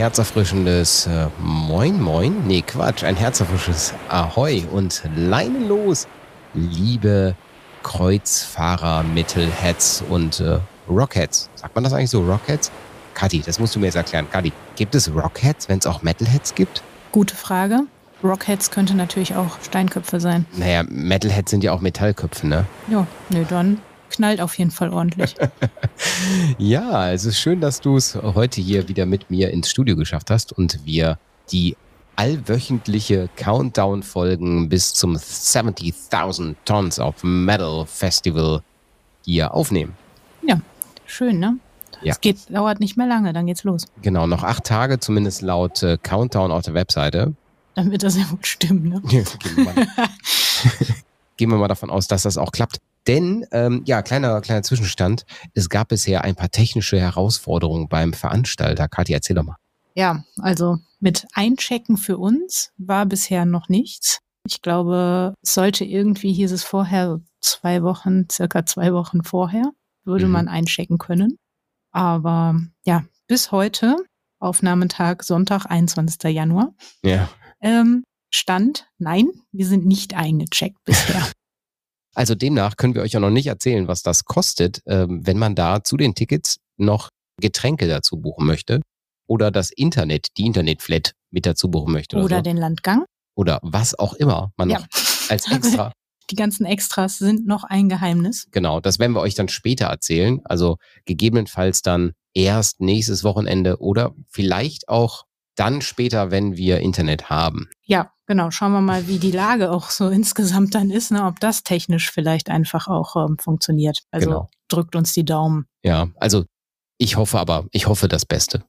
herzerfrischendes äh, Moin Moin. Nee, Quatsch, ein herzerfrischendes Ahoi und Leinen los, liebe Kreuzfahrer, Metalheads und äh, Rockheads. Sagt man das eigentlich so, Rockheads? Kati, das musst du mir jetzt erklären. Kati, gibt es Rockheads, wenn es auch Metalheads gibt? Gute Frage. Rockheads könnte natürlich auch Steinköpfe sein. Naja, Metalheads sind ja auch Metallköpfe, ne? Ja, nee, dann knallt auf jeden Fall ordentlich. ja, es ist schön, dass du es heute hier wieder mit mir ins Studio geschafft hast und wir die allwöchentliche Countdown-Folgen bis zum 70.000 Tons of Metal Festival hier aufnehmen. Ja, schön, ne? Ja. Es geht, dauert nicht mehr lange, dann geht's los. Genau, noch acht Tage, zumindest laut äh, Countdown auf der Webseite. Dann wird das ja wohl stimmen, ne? Ja, gehen, wir mal, gehen wir mal davon aus, dass das auch klappt. Denn, ähm, ja, kleiner, kleiner Zwischenstand. Es gab bisher ein paar technische Herausforderungen beim Veranstalter. Kathi, erzähl doch mal. Ja, also mit Einchecken für uns war bisher noch nichts. Ich glaube, es sollte irgendwie, hieß es vorher, zwei Wochen, circa zwei Wochen vorher, würde Mhm. man einchecken können. Aber ja, bis heute, Aufnahmetag Sonntag, 21. Januar, Ja. ähm, stand, nein, wir sind nicht eingecheckt bisher. Also demnach können wir euch ja noch nicht erzählen, was das kostet, ähm, wenn man da zu den Tickets noch Getränke dazu buchen möchte oder das Internet, die Internetflat mit dazu buchen möchte oder, Oder so. den Landgang. oder was auch immer man Ja. noch als extra. Die ganzen Extras sind noch ein Geheimnis. Genau, das werden wir euch dann später erzählen. Also gegebenenfalls dann erst nächstes Wochenende oder vielleicht auch dann später, wenn wir Internet haben. Ja, genau. Schauen wir mal, wie die Lage auch so insgesamt dann ist, ne? ob das technisch vielleicht einfach auch ähm, funktioniert. Also Genau. drückt uns die Daumen. Ja, also ich hoffe aber, ich hoffe das Beste.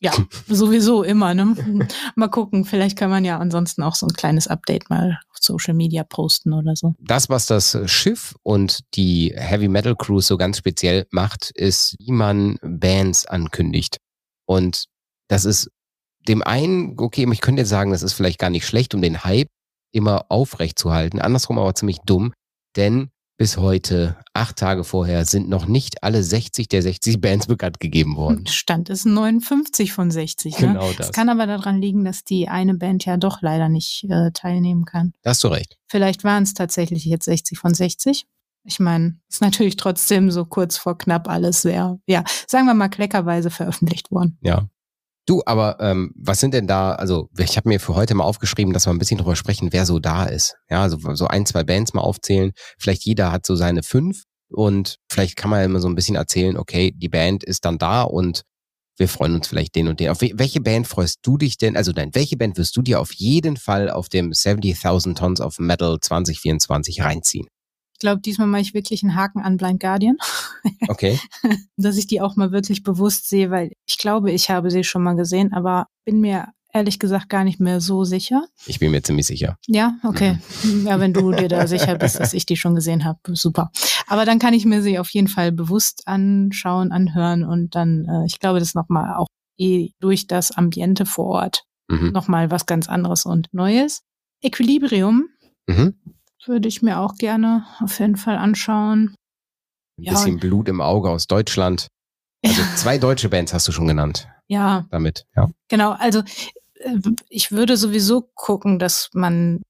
Ja, sowieso immer. Ne? mal gucken, vielleicht kann man ja ansonsten auch so ein kleines Update mal auf Social Media posten oder so. Das, was das Schiff und die Heavy Metal Cruise so ganz speziell macht, ist, wie man Bands ankündigt. Und das ist dem einen, okay, ich könnte jetzt sagen, das ist vielleicht gar nicht schlecht, um den Hype immer aufrecht zu halten. Andersrum aber ziemlich dumm, denn bis heute, acht Tage vorher, sind noch nicht alle 60 der 60 Bands bekannt gegeben worden. Stand ist 59 von 60. Ne? Genau das. Es kann aber daran liegen, dass die eine Band ja doch leider nicht äh, teilnehmen kann. Da hast du recht. Vielleicht waren es tatsächlich jetzt 60 von 60. Ich meine, ist natürlich trotzdem so kurz vor knapp alles sehr, ja, sagen wir mal kleckerweise veröffentlicht worden. Ja. Du, aber ähm, was sind denn da, also ich habe mir für heute mal aufgeschrieben, dass wir ein bisschen drüber sprechen, wer so da ist. Ja, also so ein, zwei Bands mal aufzählen. Vielleicht jeder hat so seine fünf und vielleicht kann man ja immer so ein bisschen erzählen, okay, die Band ist dann da und wir freuen uns vielleicht den und den. Auf we- welche Band freust du dich denn, also nein, welche Band wirst du dir auf jeden Fall auf dem 70.000 Tons of Metal 2024 reinziehen? Ich glaube, diesmal mache ich wirklich einen Haken an Blind Guardian, Okay. dass ich die auch mal wirklich bewusst sehe, weil ich glaube, ich habe sie schon mal gesehen, aber bin mir ehrlich gesagt gar nicht mehr so sicher. Ich bin mir ziemlich sicher. Ja, okay. Ja, wenn du dir da sicher bist, dass ich die schon gesehen habe, super. Aber dann kann ich mir sie auf jeden Fall bewusst anschauen, anhören und dann, äh, ich glaube, das nochmal auch eh durch das Ambiente vor Ort Mhm. nochmal was ganz anderes und Neues. Equilibrium Mhm. Würde ich mir auch gerne auf jeden Fall anschauen. Ein Ja, bisschen Blut im Auge aus Deutschland. Also zwei deutsche Bands hast du schon genannt Ja, damit. Ja. genau. Also äh, ich würde sowieso gucken, dass man,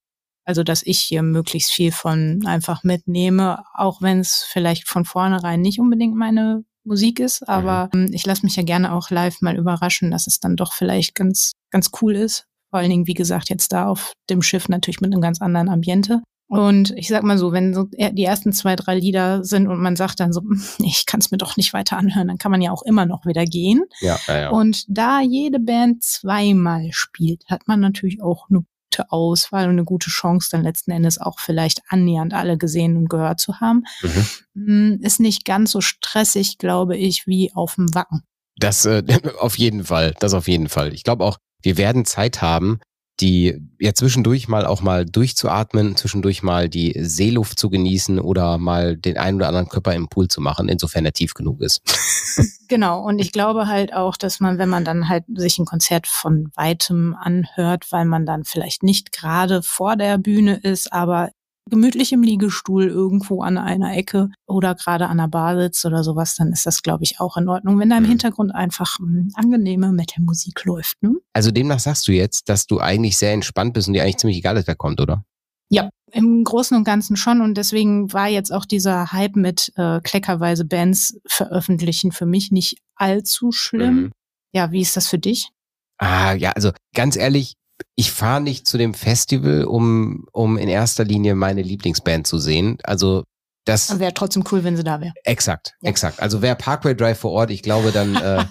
also dass ich hier möglichst viel von einfach mitnehme, auch wenn es vielleicht von vornherein nicht unbedingt meine Musik ist, aber ähm, ich lasse mich ja gerne auch live mal überraschen, dass es dann doch vielleicht ganz, ganz cool ist. Vor allen Dingen, wie gesagt, jetzt da auf dem Schiff natürlich mit einem ganz anderen Ambiente. Und ich sag mal so, wenn so die ersten zwei, drei Lieder sind und man sagt dann so, "Hm, ich kann es mir doch nicht weiter anhören, dann kann man ja auch immer noch wieder gehen. Ja, ja, ja. Und da jede Band zweimal spielt, hat man natürlich auch eine gute Auswahl und eine gute Chance, dann letzten Endes auch vielleicht annähernd alle gesehen und gehört zu haben. Mhm. Mm, Ist nicht ganz so stressig, glaube ich, wie auf dem Wacken. Das äh, auf jeden Fall, das auf jeden Fall. Ich glaube auch, wir werden Zeit haben, die ja zwischendurch mal auch mal durchzuatmen, zwischendurch mal die Seeluft zu genießen oder mal den einen oder anderen Körper im Pool zu machen, insofern er tief genug ist. Genau, und ich glaube halt auch, dass man, wenn man dann halt sich ein Konzert von weitem anhört, weil man dann vielleicht nicht gerade vor der Bühne ist, aber gemütlich im Liegestuhl irgendwo an einer Ecke oder gerade an der Bar sitzt oder sowas, dann ist das, glaube ich, auch in Ordnung, wenn da im mhm. Hintergrund einfach mh, angenehme Metal-Musik läuft. Ne? Also demnach sagst du jetzt, dass du eigentlich sehr entspannt bist und dir eigentlich ziemlich egal ist, wer kommt, oder? Ja, im Großen und Ganzen schon. Und deswegen war jetzt auch dieser Hype mit äh, kleckerweise Bands veröffentlichen für mich nicht allzu schlimm. Mhm. Ja, wie ist das für dich? Ah, ja, also ganz ehrlich, ich fahre nicht zu dem Festival, um, um in erster Linie meine Lieblingsband zu sehen. Also das wäre trotzdem cool, wenn sie da wäre. Exakt, ja. exakt. Also wäre Parkway Drive vor Ort, ich glaube dann. Äh,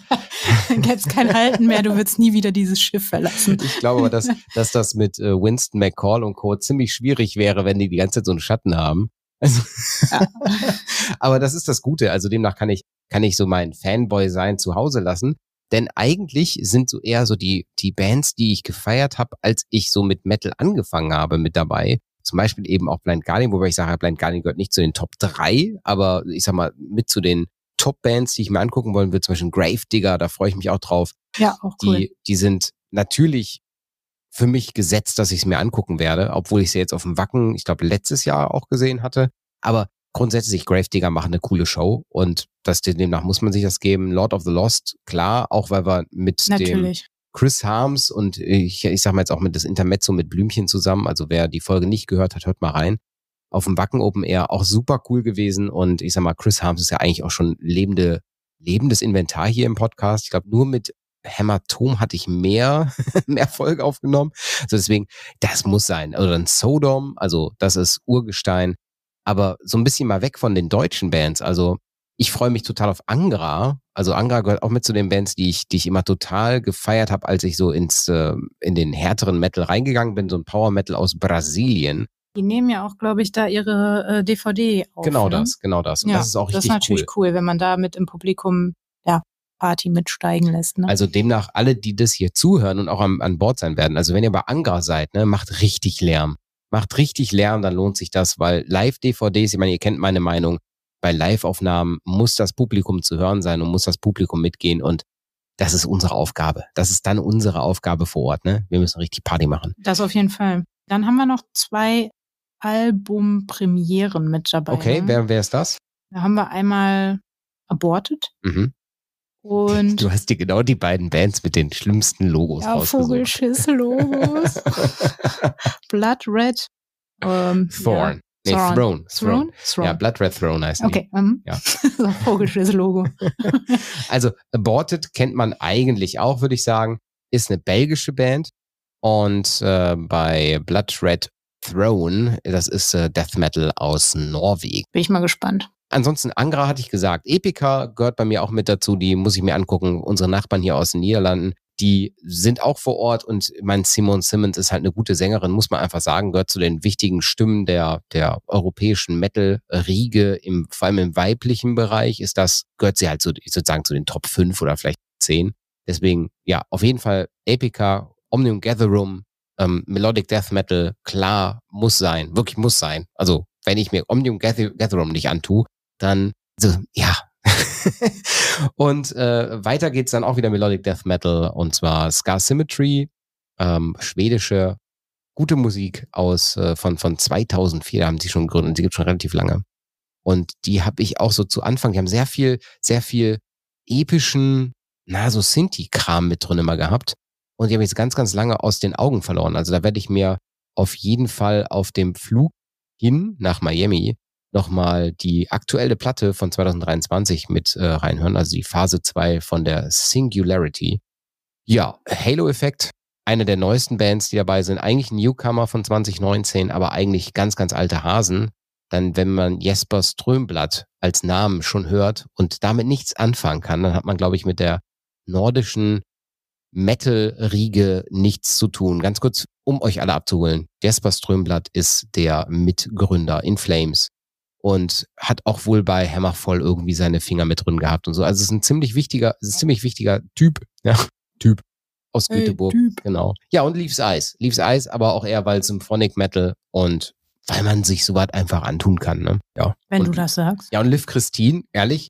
Gäbe es kein Halten mehr, du würdest nie wieder dieses Schiff verlassen. Ich glaube aber, dass, dass das mit äh, Winston McCall und Co. ziemlich schwierig wäre, wenn die die ganze Zeit so einen Schatten haben. Also ja. aber das ist das Gute. Also demnach kann ich, kann ich so mein Fanboy sein zu Hause lassen. Denn eigentlich sind so eher so die, die Bands, die ich gefeiert habe, als ich so mit Metal angefangen habe, mit dabei. Zum Beispiel eben auch Blind Guardian, wobei ich sage, Blind Guardian gehört nicht zu den Top 3, aber ich sag mal, mit zu den Top-Bands, die ich mir angucken wollen will, zum Beispiel Gravedigger, da freue ich mich auch drauf. Ja, auch cool. Die, die sind natürlich für mich gesetzt, dass ich es mir angucken werde, obwohl ich sie jetzt auf dem Wacken, ich glaube, letztes Jahr auch gesehen hatte. Aber grundsätzlich Gravedigger machen eine coole Show und das demnach muss man sich das geben. Lord of the Lost, klar, auch weil wir mit Natürlich. dem Chris Harms und ich, ich sag mal jetzt auch mit das Intermezzo mit Blümchen zusammen, also wer die Folge nicht gehört hat, hört mal rein. Auf dem Wacken Open Air auch super cool gewesen und ich sag mal, Chris Harms ist ja eigentlich auch schon lebende, lebendes Inventar hier im Podcast. Ich glaube, nur mit Hämatom hatte ich mehr, mehr Folge aufgenommen. Also deswegen, das muss sein. Oder ein Sodom, also das ist Urgestein aber so ein bisschen mal weg von den deutschen Bands. Also ich freue mich total auf Angra. Also Angra gehört auch mit zu den Bands, die ich, die ich immer total gefeiert habe, als ich so ins äh, in den härteren Metal reingegangen bin, so ein Power Metal aus Brasilien. Die nehmen ja auch, glaube ich, da ihre äh, DVD auf. Genau ne? das, genau das. Und ja, das ist auch richtig cool. Das ist natürlich cool. cool, wenn man da mit im Publikum ja, Party mitsteigen lässt. Ne? Also demnach alle, die das hier zuhören und auch an, an Bord sein werden. Also wenn ihr bei Angra seid, ne, macht richtig Lärm macht richtig Lärm, dann lohnt sich das, weil Live-DVDs, ich meine, ihr kennt meine Meinung, bei Live-Aufnahmen muss das Publikum zu hören sein und muss das Publikum mitgehen und das ist unsere Aufgabe. Das ist dann unsere Aufgabe vor Ort, ne? Wir müssen richtig Party machen. Das auf jeden Fall. Dann haben wir noch zwei Albumpremieren mit dabei. Okay, ne? wer, wer ist das? Da haben wir einmal Aborted. Mhm. Und du hast dir genau die beiden Bands mit den schlimmsten Logos ja, Vogelschiss-Logos. Blood Red. Ähm, Thorn. Ja. Nee, Throne. Throne. Throne. Throne. Ja, Blood Red Throne heißt. Okay. Um, ja. Vogelschiss-Logo. also, Aborted kennt man eigentlich auch, würde ich sagen. Ist eine belgische Band. Und äh, bei Blood Red Throne, das ist äh, Death Metal aus Norwegen. Bin ich mal gespannt. Ansonsten Angra hatte ich gesagt. Epica gehört bei mir auch mit dazu. Die muss ich mir angucken. Unsere Nachbarn hier aus den Niederlanden, die sind auch vor Ort und mein Simon Simmons ist halt eine gute Sängerin, muss man einfach sagen, gehört zu den wichtigen Stimmen der, der europäischen Metal-Riege, im, vor allem im weiblichen Bereich ist das, gehört sie halt so, sozusagen zu den Top 5 oder vielleicht 10. Deswegen, ja, auf jeden Fall Epica, Omnium Gatherum, ähm, Melodic Death Metal, klar, muss sein, wirklich muss sein. Also, wenn ich mir Omnium Gatherum nicht antue, dann so, ja. und äh, weiter geht's dann auch wieder Melodic Death Metal und zwar Scar Symmetry, ähm, schwedische gute Musik aus äh, von von 2004, da haben sie schon gegründet, die gibt schon relativ lange. Und die habe ich auch so zu Anfang, die haben sehr viel sehr viel epischen, na so Sinti-Kram mit drin immer gehabt und die habe ich jetzt ganz ganz lange aus den Augen verloren. Also da werde ich mir auf jeden Fall auf dem Flug hin nach Miami nochmal die aktuelle Platte von 2023 mit äh, reinhören, also die Phase 2 von der Singularity. Ja, Halo-Effekt, eine der neuesten Bands, die dabei sind, eigentlich ein Newcomer von 2019, aber eigentlich ganz, ganz alte Hasen. Dann, wenn man Jesper Strömblatt als Namen schon hört und damit nichts anfangen kann, dann hat man, glaube ich, mit der nordischen Metal-Riege nichts zu tun. Ganz kurz, um euch alle abzuholen. Jesper Strömblatt ist der Mitgründer in Flames und hat auch wohl bei Hammerfall irgendwie seine Finger mit drin gehabt und so. Also es ist ein ziemlich wichtiger, es ist ein ziemlich wichtiger Typ, ja, Typ aus hey, Göteborg, typ. genau. Ja, und Leaves Eyes. Leaves Eyes, aber auch eher weil Symphonic Metal und weil man sich sowas einfach antun kann, ne? Ja. Wenn und, du das sagst. Ja, und Liv Christine, ehrlich,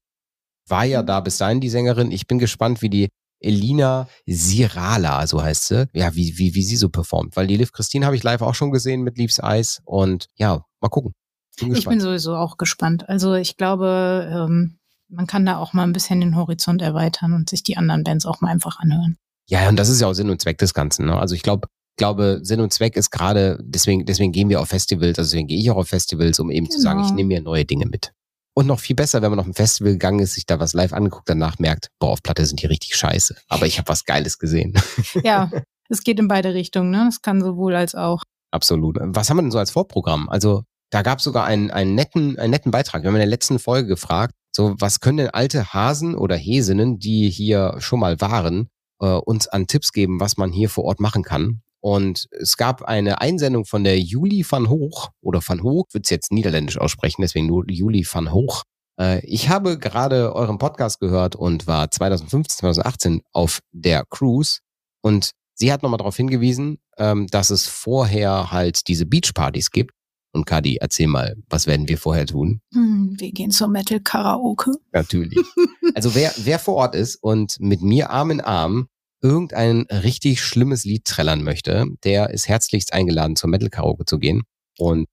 war ja da bis dahin die Sängerin. Ich bin gespannt, wie die Elina Sirala, so heißt sie. Ja, wie, wie, wie sie so performt. Weil die Liv Christine habe ich live auch schon gesehen mit Leaves Eyes. Und ja, mal gucken. Bin ich bin sowieso auch gespannt. Also ich glaube, ähm, man kann da auch mal ein bisschen den Horizont erweitern und sich die anderen Bands auch mal einfach anhören. Ja, und das ist ja auch Sinn und Zweck des Ganzen. Ne? Also ich glaube, glaube, Sinn und Zweck ist gerade, deswegen, deswegen gehen wir auf Festivals, also deswegen gehe ich auch auf Festivals, um eben genau. zu sagen, ich genau. nehme mir neue Dinge mit. Und noch viel besser, wenn man auf ein Festival gegangen ist, sich da was live angeguckt, danach merkt, boah, auf Platte sind die richtig scheiße. Aber ich habe was Geiles gesehen. Ja, es geht in beide Richtungen, ne? Es kann sowohl als auch. Absolut. Was haben wir denn so als Vorprogramm? Also da gab es sogar einen, einen, netten, einen netten Beitrag. Wir haben in der letzten Folge gefragt, so was können denn alte Hasen oder Häsinnen, die hier schon mal waren, äh, uns an Tipps geben, was man hier vor Ort machen kann. Und es gab eine Einsendung von der Juli van Hoch oder van Hoch, wird es jetzt niederländisch aussprechen, deswegen nur Juli van Hoch. Äh, ich habe gerade euren Podcast gehört und war 2015, 2018 auf der Cruise und sie hat nochmal darauf hingewiesen, ähm, dass es vorher halt diese Beachpartys gibt. Und Kadi, erzähl mal, was werden wir vorher tun? Hm, wir gehen zur Metal Karaoke. Natürlich. Also wer, wer vor Ort ist und mit mir Arm in Arm irgendein richtig schlimmes Lied trällern möchte, der ist herzlichst eingeladen, zur Metal Karaoke zu gehen. Und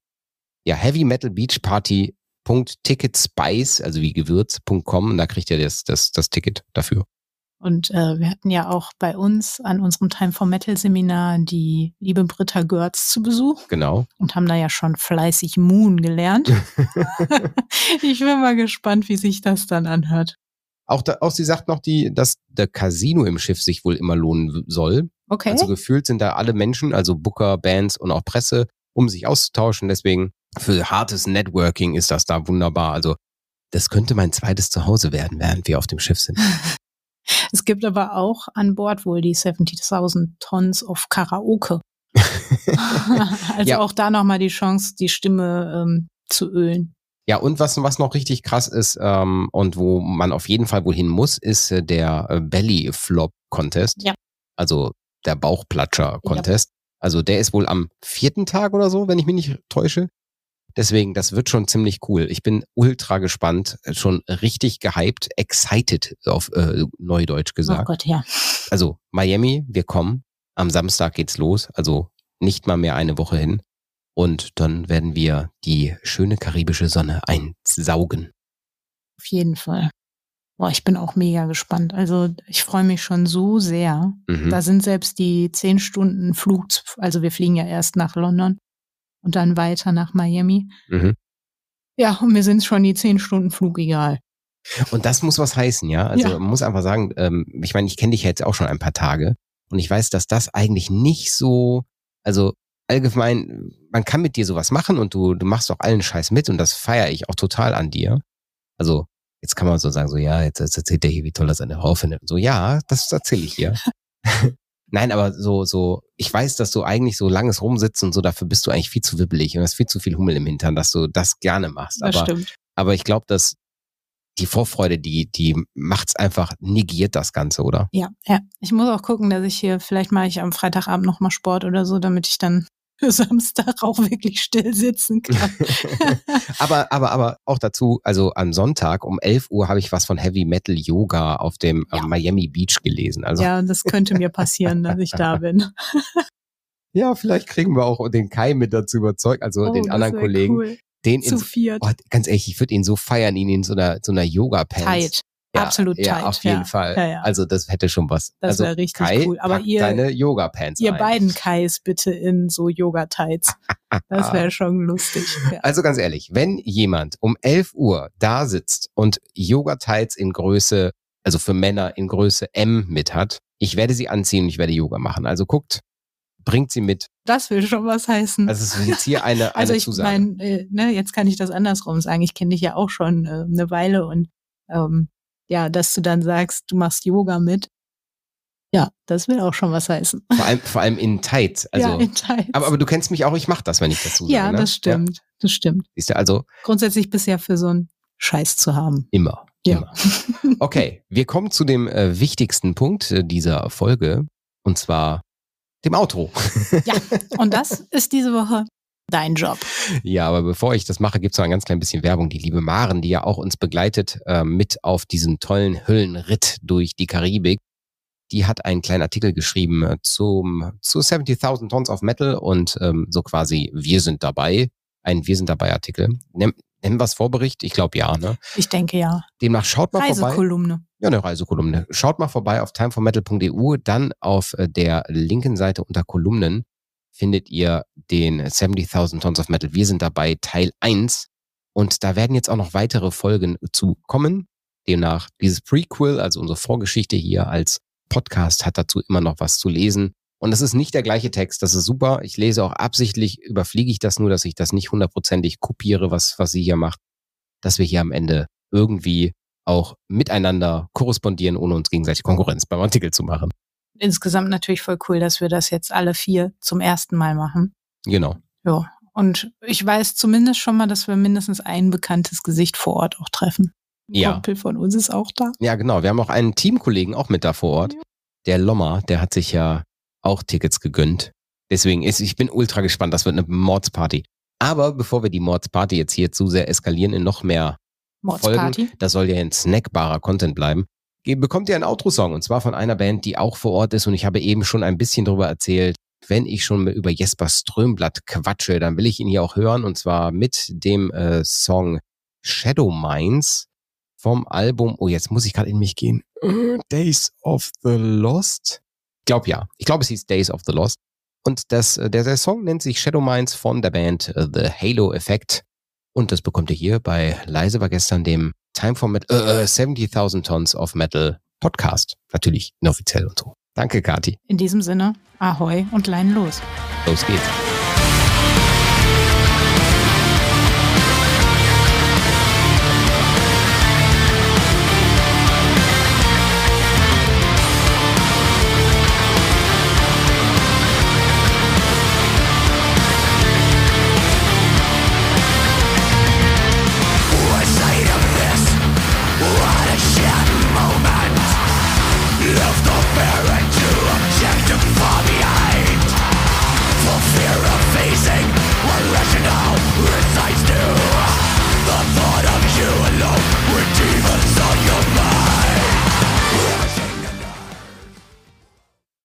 ja, Heavy Metal Beach Party Ticketspice, also wie Gewürz.com, und da kriegt ihr das, das, das Ticket dafür. Und äh, wir hatten ja auch bei uns an unserem Time for Metal Seminar die liebe Britta Görz zu Besuch. Genau. Und haben da ja schon fleißig Moon gelernt. ich bin mal gespannt, wie sich das dann anhört. Auch, da, auch sie sagt noch, die, dass der Casino im Schiff sich wohl immer lohnen soll. Okay. Also gefühlt sind da alle Menschen, also Booker, Bands und auch Presse, um sich auszutauschen. Deswegen für hartes Networking ist das da wunderbar. Also das könnte mein zweites Zuhause werden, während wir auf dem Schiff sind. es gibt aber auch an Bord wohl die 70.000 Tons of Karaoke. also ja. auch da nochmal die Chance, die Stimme ähm, zu ölen. Ja, und was, was noch richtig krass ist ähm, und wo man auf jeden Fall wohin muss, ist äh, der äh, Belly Flop Contest. Ja. Also der Bauchplatscher Contest. Ja. Also der ist wohl am vierten Tag oder so, wenn ich mich nicht täusche. Deswegen, das wird schon ziemlich cool. Ich bin ultra gespannt, schon richtig gehypt, excited auf äh, Neudeutsch gesagt. Oh Gott, ja. Also Miami, wir kommen. Am Samstag geht's los, also nicht mal mehr eine Woche hin. Und dann werden wir die schöne karibische Sonne einsaugen. Auf jeden Fall. Boah, ich bin auch mega gespannt. Also ich freue mich schon so sehr. Mhm. Da sind selbst die zehn Stunden Flug, also wir fliegen ja erst nach London und dann weiter nach Miami. Mhm. Ja, und mir sind schon die zehn Stunden Flug egal. Und das muss was heißen, ja. Also ja. man muss einfach sagen, ähm, ich meine, ich kenne dich jetzt auch schon ein paar Tage und ich weiß, dass das eigentlich nicht so, also allgemein, man kann mit dir sowas machen und du, du machst auch allen Scheiß mit und das feiere ich auch total an dir. Also, jetzt kann man so sagen, so, ja, jetzt, jetzt erzählt er hier, wie toll er seine Frau findet. Und so, ja, das erzähle ich hier. Nein, aber so, so, ich weiß, dass du eigentlich so langes rumsitzt und so, dafür bist du eigentlich viel zu wibbelig und hast viel zu viel Hummel im Hintern, dass du das gerne machst. Das aber, stimmt. aber ich glaube, dass die Vorfreude, die, die macht's einfach, negiert das Ganze, oder? Ja, ja. Ich muss auch gucken, dass ich hier, vielleicht mache ich am Freitagabend nochmal Sport oder so, damit ich dann Samstag auch wirklich still sitzen kann. aber, aber, aber auch dazu, also am Sonntag um 11 Uhr habe ich was von Heavy Metal Yoga auf dem ja. Miami Beach gelesen. Also. Ja, das könnte mir passieren, dass ich da bin. ja, vielleicht kriegen wir auch den Kai mit dazu überzeugt, also oh, den anderen Kollegen. Cool. Den Zu viert. Oh, ganz ehrlich, ich würde ihn so feiern, ihn in so einer, so einer Yoga-Pants. Ja, Absolut ja, tight. auf jeden ja. Fall. Ja, ja. Also das hätte schon was. Das also wäre richtig Kai, cool. Aber ihr, deine Yoga Pants. Ihr ein. beiden Kais bitte in so Yoga Tights. Das wäre schon lustig. Also ganz ehrlich, wenn jemand um 11 Uhr da sitzt und Yoga Tights in Größe, also für Männer in Größe M mit hat, ich werde sie anziehen und ich werde Yoga machen. Also guckt, bringt sie mit. Das will schon was heißen. Also es ist jetzt hier eine, eine also ich Zusage. Mein, äh, ne, jetzt kann ich das andersrum sagen. Ich kenne dich ja auch schon äh, eine Weile und ähm, ja, dass du dann sagst, du machst Yoga mit. Ja, das will auch schon was heißen. Vor allem, vor allem in Tights. Also, ja, in Tights. Aber, aber du kennst mich auch, ich mach das, wenn ich das so sage. Ja, ne? das stimmt. Ja? Das stimmt. Siehst du, also. Grundsätzlich ja für so einen Scheiß zu haben. Immer. Ja. Immer. Okay, wir kommen zu dem äh, wichtigsten Punkt äh, dieser Folge. Und zwar dem Outro. Ja, und das ist diese Woche dein Job. Ja, aber bevor ich das mache, gibt es noch ein ganz klein bisschen Werbung. Die liebe Maren, die ja auch uns begleitet, äh, mit auf diesen tollen Hüllenritt durch die Karibik. die hat einen kleinen Artikel geschrieben äh, zum, zu 70.000 Tons of Metal und ähm, so quasi Wir sind dabei. Ein Wir sind dabei Artikel. Nennen wir es Vorbericht? Ich glaube ja, ne? Ich denke ja. Demnach schaut mal vorbei. Reisekolumne. Ja, eine Reisekolumne. Schaut mal vorbei auf timeformetal.eu, dann auf äh, der linken Seite unter Kolumnen findet ihr den 70.000 Tons of Metal. Wir sind dabei, Teil 1. Und da werden jetzt auch noch weitere Folgen zu kommen. Demnach dieses Prequel, also unsere Vorgeschichte hier als Podcast, hat dazu immer noch was zu lesen. Und das ist nicht der gleiche Text, das ist super. Ich lese auch absichtlich, überfliege ich das nur, dass ich das nicht hundertprozentig kopiere, was, was sie hier macht, dass wir hier am Ende irgendwie auch miteinander korrespondieren, ohne uns gegenseitig Konkurrenz beim Artikel zu machen. Insgesamt natürlich voll cool, dass wir das jetzt alle vier zum ersten Mal machen. Genau. Ja. Und ich weiß zumindest schon mal, dass wir mindestens ein bekanntes Gesicht vor Ort auch treffen. Ein Ja. Kumpel von uns ist auch da. Ja, genau. Wir haben auch einen Teamkollegen auch mit da vor Ort. Ja. Der Lommer, der hat sich ja auch Tickets gegönnt. Deswegen ist, ich bin ultra gespannt. Das wird eine Mordsparty. Aber bevor wir die Mordsparty jetzt hier zu sehr eskalieren in noch mehr Mordsparty. Folgen, das soll ja ein snackbarer Content bleiben, bekommt ihr einen Outro-Song und zwar von einer Band, die auch vor Ort ist und ich habe eben schon ein bisschen darüber erzählt. Wenn ich schon über Jesper Strömblatt quatsche, dann will ich ihn hier auch hören und zwar mit dem äh, Song Shadow Minds vom Album, oh jetzt muss ich gerade in mich gehen, Days of the Lost. Ich glaube ja, ich glaube es hieß Days of the Lost. Und das, äh, der, der Song nennt sich Shadow Minds von der Band äh, The Halo Effect. Und das bekommt ihr hier bei Leise war gestern dem Time for Metal, äh, 70.000 Tons of Metal Podcast. Natürlich inoffiziell und so. Danke, Kati. In diesem Sinne, Ahoi und Leinen los. Los geht's.